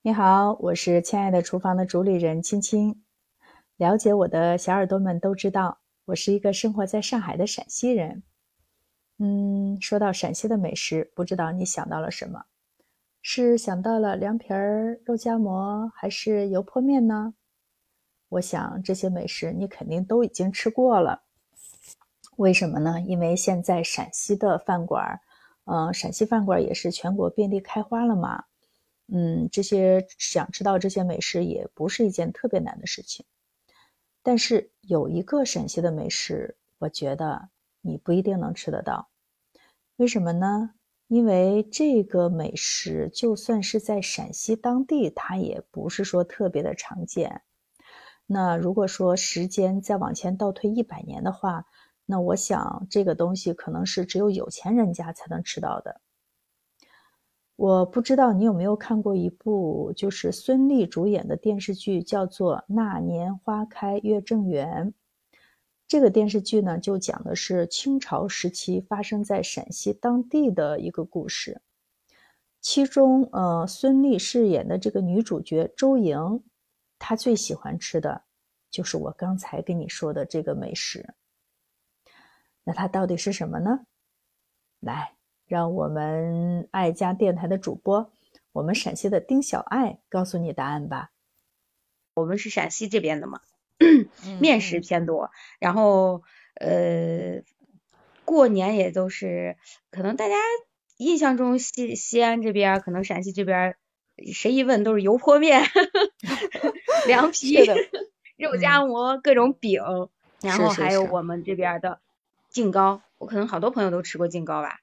你好，我是亲爱的厨房的主理人青青。了解我的小耳朵们都知道，我是一个生活在上海的陕西人。嗯，说到陕西的美食，不知道你想到了什么？是想到了凉皮儿、肉夹馍，还是油泼面呢？我想这些美食你肯定都已经吃过了。为什么呢？因为现在陕西的饭馆，嗯，陕西饭馆也是全国遍地开花了嘛。嗯，这些想知道这些美食也不是一件特别难的事情。但是有一个陕西的美食，我觉得你不一定能吃得到。为什么呢？因为这个美食就算是在陕西当地，它也不是说特别的常见。那如果说时间再往前倒退一百年的话，那我想这个东西可能是只有有钱人家才能吃到的。我不知道你有没有看过一部就是孙俪主演的电视剧，叫做《那年花开月正圆》。这个电视剧呢，就讲的是清朝时期发生在陕西当地的一个故事。其中，呃，孙俪饰演的这个女主角周莹，她最喜欢吃的就是我刚才跟你说的这个美食。那它到底是什么呢？来。让我们爱家电台的主播，我们陕西的丁小爱告诉你答案吧。我们是陕西这边的嘛，面食偏多，然后呃，过年也都是，可能大家印象中西西安这边，可能陕西这边，谁一问都是油泼面、凉皮、肉夹馍、各种饼，然后还有我们这边的劲糕，我可能好多朋友都吃过劲糕吧。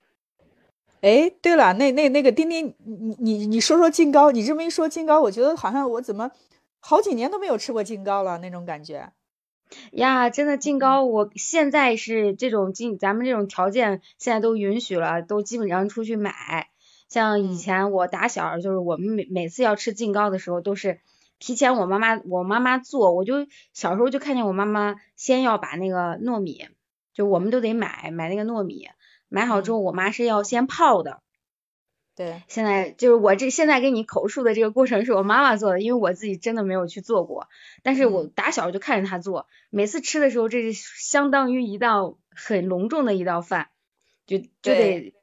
哎，对了，那那那个丁丁，你你你说说劲糕，你这么一说劲糕，我觉得好像我怎么好几年都没有吃过劲糕了那种感觉。呀，真的净糕，我现在是这种劲，咱们这种条件现在都允许了，都基本上出去买。像以前我打小就是我们每每次要吃净糕的时候，都是提前我妈妈我妈妈做，我就小时候就看见我妈妈先要把那个糯米，就我们都得买买那个糯米。买好之后，我妈是要先泡的。对，现在就是我这现在给你口述的这个过程是我妈妈做的，因为我自己真的没有去做过。但是我打小就看着她做，每次吃的时候，这是相当于一道很隆重的一道饭，就就得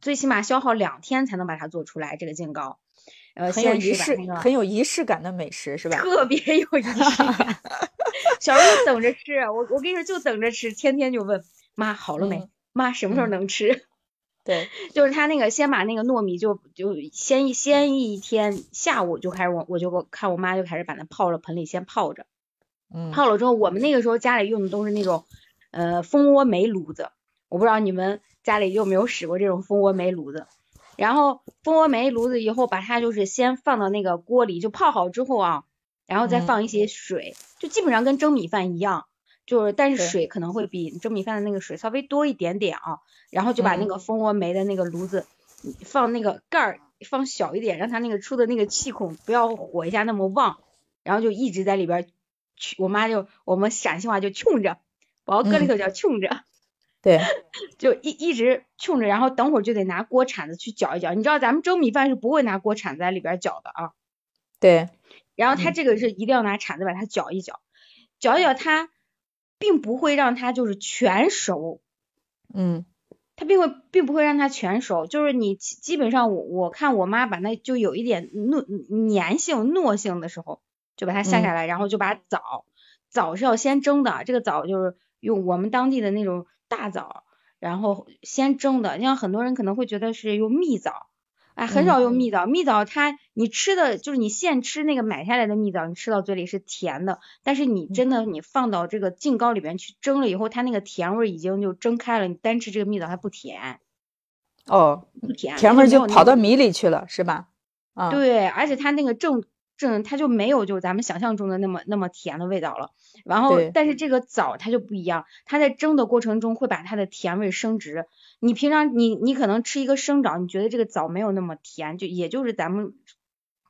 最起码消耗两天才能把它做出来。这个劲糕，呃，很有仪式，很有仪式感的美食是吧？特别有仪式感。小时候等着吃，我我跟你说就等着吃，天天就问妈好了没。妈什么时候能吃？对，就是他那个先把那个糯米就就先先一天下午就开始我我就看我妈就开始把它泡了盆里先泡着，嗯，泡了之后我们那个时候家里用的都是那种呃蜂窝煤炉子，我不知道你们家里有没有使过这种蜂窝煤炉子。然后蜂窝煤炉子以后把它就是先放到那个锅里就泡好之后啊，然后再放一些水，就基本上跟蒸米饭一样。就是，但是水可能会比蒸米饭的那个水稍微多一点点啊，然后就把那个蜂窝煤的那个炉子放那个盖儿放小一点，让它那个出的那个气孔不要火一下那么旺，然后就一直在里边，我妈就我们陕西话就冲着，我搁里头叫冲着，对，就一一直冲着，然后等会儿就得拿锅铲子去搅一搅，你知道咱们蒸米饭是不会拿锅铲子在里边搅的啊，对，然后它这个是一定要拿铲子把它搅一搅，搅一搅它。并不会让它就是全熟，嗯，它并会并不会让它全熟，就是你基本上我我看我妈把那就有一点糯粘性糯性的时候，就把它下下来，然后就把枣枣是要先蒸的，这个枣就是用我们当地的那种大枣，然后先蒸的，像很多人可能会觉得是用蜜枣。哎，很少用蜜枣，蜜枣它你吃的就是你现吃那个买下来的蜜枣，你吃到嘴里是甜的，但是你真的你放到这个净糕里边去蒸了以后，它那个甜味已经就蒸开了，你单吃这个蜜枣它不甜。哦，不甜，甜味就跑到米里去了，是吧？啊，对，而且它那个正正它就没有就咱们想象中的那么那么甜的味道了。然后，但是这个枣它就不一样，它在蒸的过程中会把它的甜味升值。你平常你你可能吃一个生枣，你觉得这个枣没有那么甜，就也就是咱们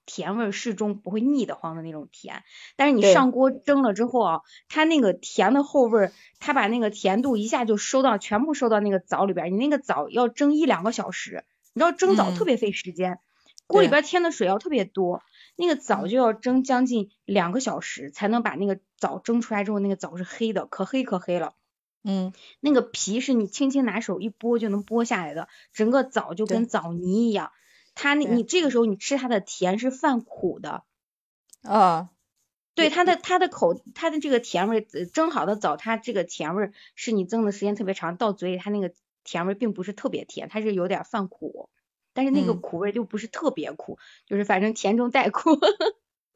甜味适中，不会腻得慌的那种甜。但是你上锅蒸了之后啊，它那个甜的后味，它把那个甜度一下就收到，全部收到那个枣里边。你那个枣要蒸一两个小时，你知道蒸枣特别费时间，锅里边添的水要特别多。那个枣就要蒸将近两个小时才能把那个枣蒸出来之后，那个枣是黑的，可黑可黑了。嗯，那个皮是你轻轻拿手一剥就能剥下来的，整个枣就跟枣泥一样。它那你这个时候你吃它的甜是泛苦的。啊。对它的它的口它的这个甜味，蒸好的枣它这个甜味是你蒸的时间特别长，到嘴里它那个甜味并不是特别甜，它是有点泛苦，但是那个苦味就不是特别苦，就是反正甜中带苦。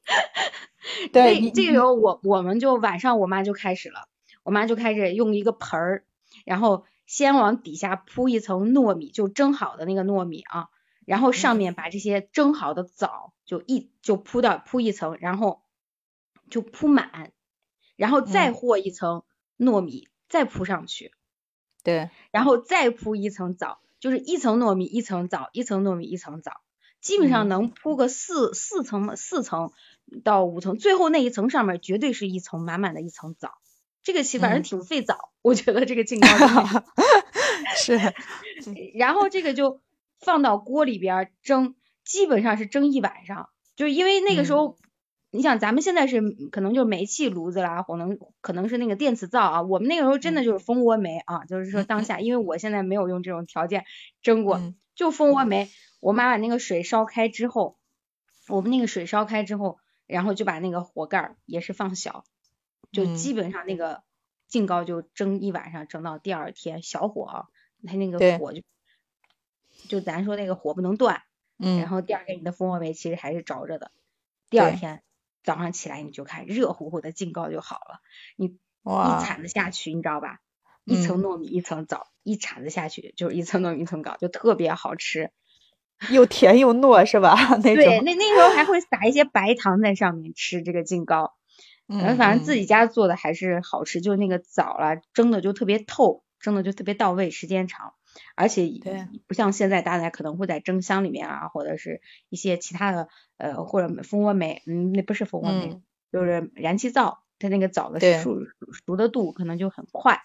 对，这个时候我我们就晚上我妈就开始了，我妈就开始用一个盆儿，然后先往底下铺一层糯米，就蒸好的那个糯米啊，然后上面把这些蒸好的枣就一就铺到铺一层，然后。就铺满，然后再和一层糯米，再铺上去。对，然后再铺一层枣，就是一层糯米一层枣，一层糯米一层枣，基本上能铺个四四层四层到五层，最后那一层上面绝对是一层满满的一层枣。这个其反正挺费枣，我觉得这个劲糕 是。然后这个就放到锅里边蒸，基本上是蒸一晚上，就是因为那个时候。你想，咱们现在是可能就是煤气炉子啦，可能可能是那个电磁灶啊。我们那个时候真的就是蜂窝煤啊，就是说当下，因为我现在没有用这种条件蒸过，就蜂窝煤。我妈把那个水烧开之后，我们那个水烧开之后，然后就把那个火盖也是放小，就基本上那个净高就蒸一晚上，蒸到第二天小火啊，它那个火就就咱说那个火不能断，嗯，然后第二天你的蜂窝煤其实还是着着的，第二天。早上起来你就看热乎乎的劲糕就好了，你一铲子下去，你知道吧？一层糯米一层枣，一铲子下去就是一层糯米一层糕，就特别好吃，又甜又糯是吧？那对，那那时候还会撒一些白糖在上面吃这个劲糕，嗯，反正自己家做的还是好吃，就那个枣啦，蒸的就特别透，蒸的就特别到位，时间长。而且不像现在大家可能会在蒸箱里面啊，或者是一些其他的呃或者蜂窝煤，嗯，那不是蜂窝煤，就是燃气灶，它那个枣的熟熟的度可能就很快。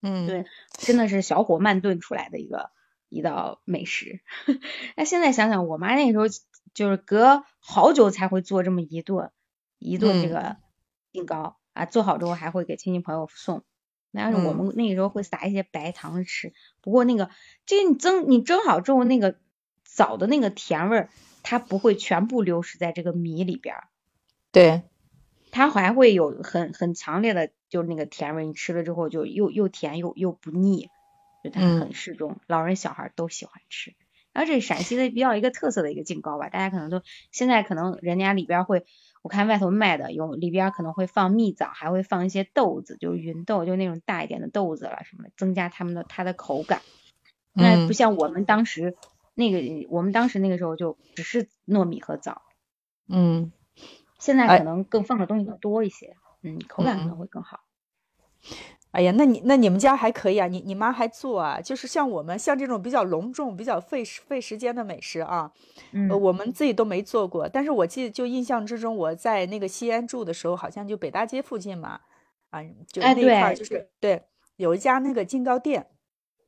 嗯，对，真的是小火慢炖出来的一个一道美食。那现在想想，我妈那时候就是隔好久才会做这么一顿一顿这个饼糕啊，做好之后还会给亲戚朋友送。但是我们那个时候会撒一些白糖吃，不过那个这个你蒸你蒸好之后，那个枣的那个甜味儿，它不会全部流失在这个米里边儿。对，它还会有很很强烈的，就是那个甜味，你吃了之后就又又甜又又不腻，就它很适中，老人小孩都喜欢吃。然后这是陕西的比较一个特色的一个劲糕吧，大家可能都现在可能人家里边会。我看外头卖的有里边可能会放蜜枣，还会放一些豆子，就是芸豆，就那种大一点的豆子了什么，增加它们的它的口感。那不像我们当时那个，我们当时那个时候就只是糯米和枣。嗯。现在可能更放的东西更多一些，嗯，口感可能会更好。哎呀，那你那你们家还可以啊，你你妈还做啊，就是像我们像这种比较隆重、比较费时费时间的美食啊，嗯，我们自己都没做过。但是我记得就印象之中，我在那个西安住的时候，好像就北大街附近嘛，啊，就那一块就是对，有一家那个金糕店，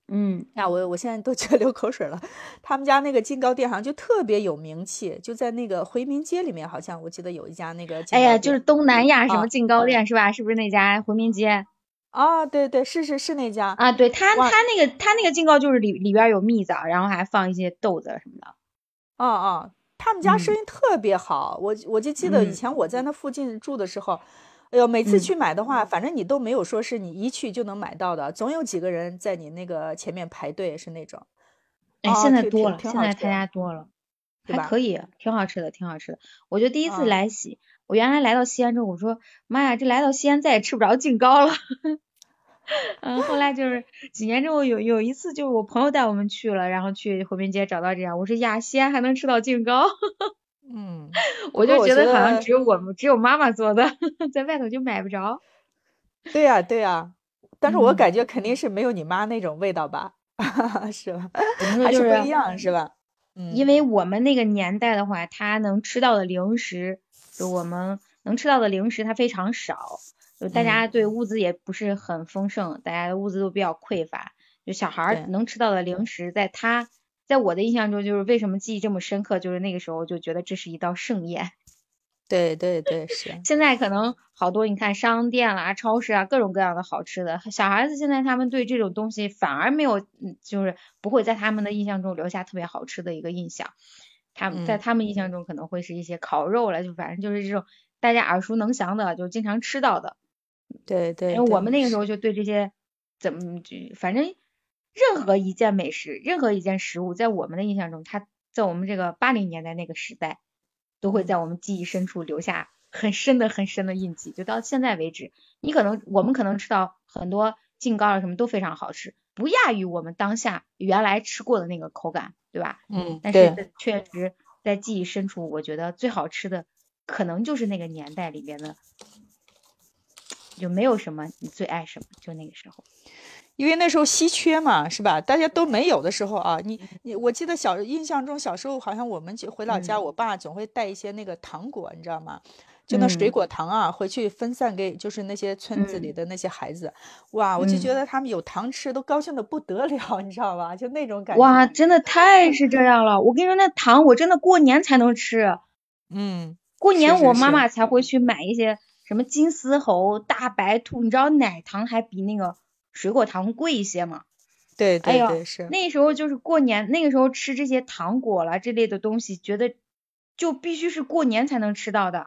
嗯，呀，我我现在都 觉得流口水了。他们家那个金糕店好像就特别有名气，就在那个回民街里面，好像我记得有一家那个。哎呀，就是东南亚什么金糕店是吧？是不是那家回民街？啊，对对，是是是那家啊，对他他那个他那个劲糕就是里里边有蜜枣，然后还放一些豆子什么的。啊啊，他们家生意特别好，我我就记得以前我在那附近住的时候，哎呦，每次去买的话，反正你都没有说是你一去就能买到的，总有几个人在你那个前面排队，是那种。哎，现在多了，现在他家多了，还可以，挺好吃的，挺好吃的。我觉得第一次来西。我原来来到西安之后，我说妈呀，这来到西安再也吃不着劲糕了。嗯，后来就是几年之后有有一次，就是我朋友带我们去了，然后去回民街找到这样，我说呀，西安还能吃到劲糕。嗯，我就觉得好像只有我们只有妈妈做的，在外头就买不着。对呀对呀，但是我感觉肯定是没有你妈那种味道吧，是吧？还是不一样是吧？嗯，因为我们那个年代的话，他能吃到的零食。就我们能吃到的零食，它非常少。就大家对物资也不是很丰盛，大家的物资都比较匮乏。就小孩能吃到的零食，在他在我的印象中，就是为什么记忆这么深刻，就是那个时候就觉得这是一道盛宴。对对对，是。现在可能好多你看商店啦、超市啊，各种各样的好吃的，小孩子现在他们对这种东西反而没有，嗯，就是不会在他们的印象中留下特别好吃的一个印象。他们在他们印象中可能会是一些烤肉了，就反正就是这种大家耳熟能详的，就经常吃到的。对对。因为我们那个时候就对这些怎么就反正任何一件美食、任何一件食物，在我们的印象中，它在我们这个八零年代那个时代。都会在我们记忆深处留下很深的很深的印记，就到现在为止，你可能我们可能吃到很多劲糕啊什么都非常好吃，不亚于我们当下原来吃过的那个口感，对吧？嗯，但是确实在记忆深处，我觉得最好吃的可能就是那个年代里边的，就没有什么你最爱什么，就那个时候。因为那时候稀缺嘛，是吧？大家都没有的时候啊，你你，我记得小印象中小时候好像我们就回老家，我爸总会带一些那个糖果，你知道吗？就那水果糖啊，回去分散给就是那些村子里的那些孩子。哇，我就觉得他们有糖吃都高兴的不得了，你知道吧？就那种感觉。哇，真的太是这样了！我跟你说，那糖我真的过年才能吃。嗯，过年我妈妈才会去买一些什么金丝猴、大白兔，你知道奶糖还比那个。水果糖贵一些嘛？对对对，是那时候就是过年，那个时候吃这些糖果啦这类的东西，觉得就必须是过年才能吃到的。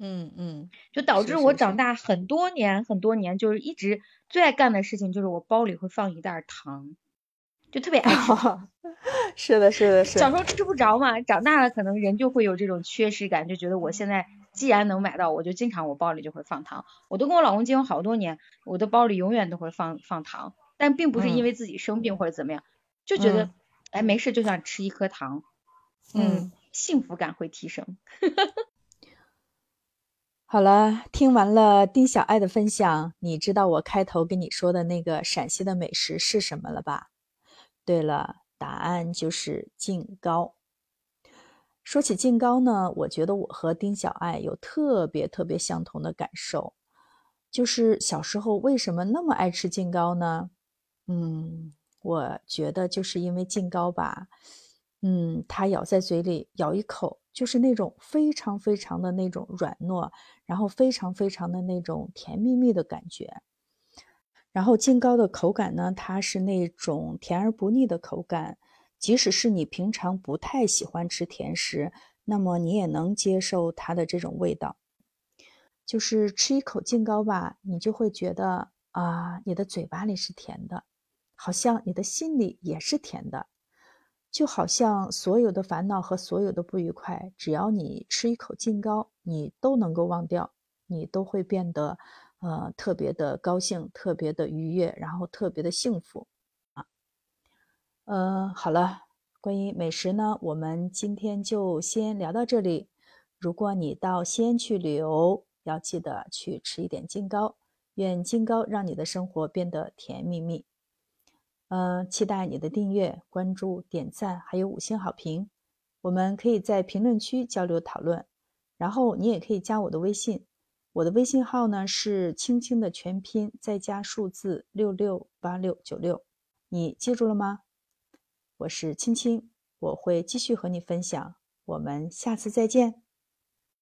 嗯嗯，就导致我长大很多年很多年，就是一直最爱干的事情就是我包里会放一袋糖，就特别爱吃。是的，是的，是。小时候吃不着嘛，长大了可能人就会有这种缺失感，就觉得我现在。既然能买到，我就经常我包里就会放糖。我都跟我老公结婚好多年，我的包里永远都会放放糖，但并不是因为自己生病或者怎么样，就觉得哎没事就想吃一颗糖，嗯，幸福感会提升。好了，听完了丁小爱的分享，你知道我开头跟你说的那个陕西的美食是什么了吧？对了，答案就是劲糕。说起劲糕呢，我觉得我和丁小爱有特别特别相同的感受，就是小时候为什么那么爱吃劲糕呢？嗯，我觉得就是因为劲糕吧，嗯，它咬在嘴里咬一口，就是那种非常非常的那种软糯，然后非常非常的那种甜蜜蜜的感觉。然后劲糕的口感呢，它是那种甜而不腻的口感。即使是你平常不太喜欢吃甜食，那么你也能接受它的这种味道。就是吃一口劲糕吧，你就会觉得啊，你的嘴巴里是甜的，好像你的心里也是甜的。就好像所有的烦恼和所有的不愉快，只要你吃一口劲糕，你都能够忘掉，你都会变得呃特别的高兴，特别的愉悦，然后特别的幸福。啊嗯，好了，关于美食呢，我们今天就先聊到这里。如果你到西安去旅游，要记得去吃一点金糕。愿金糕让你的生活变得甜蜜蜜。嗯，期待你的订阅、关注、点赞，还有五星好评。我们可以在评论区交流讨论，然后你也可以加我的微信，我的微信号呢是青青的全拼再加数字六六八六九六，你记住了吗？我是青青，我会继续和你分享。我们下次再见。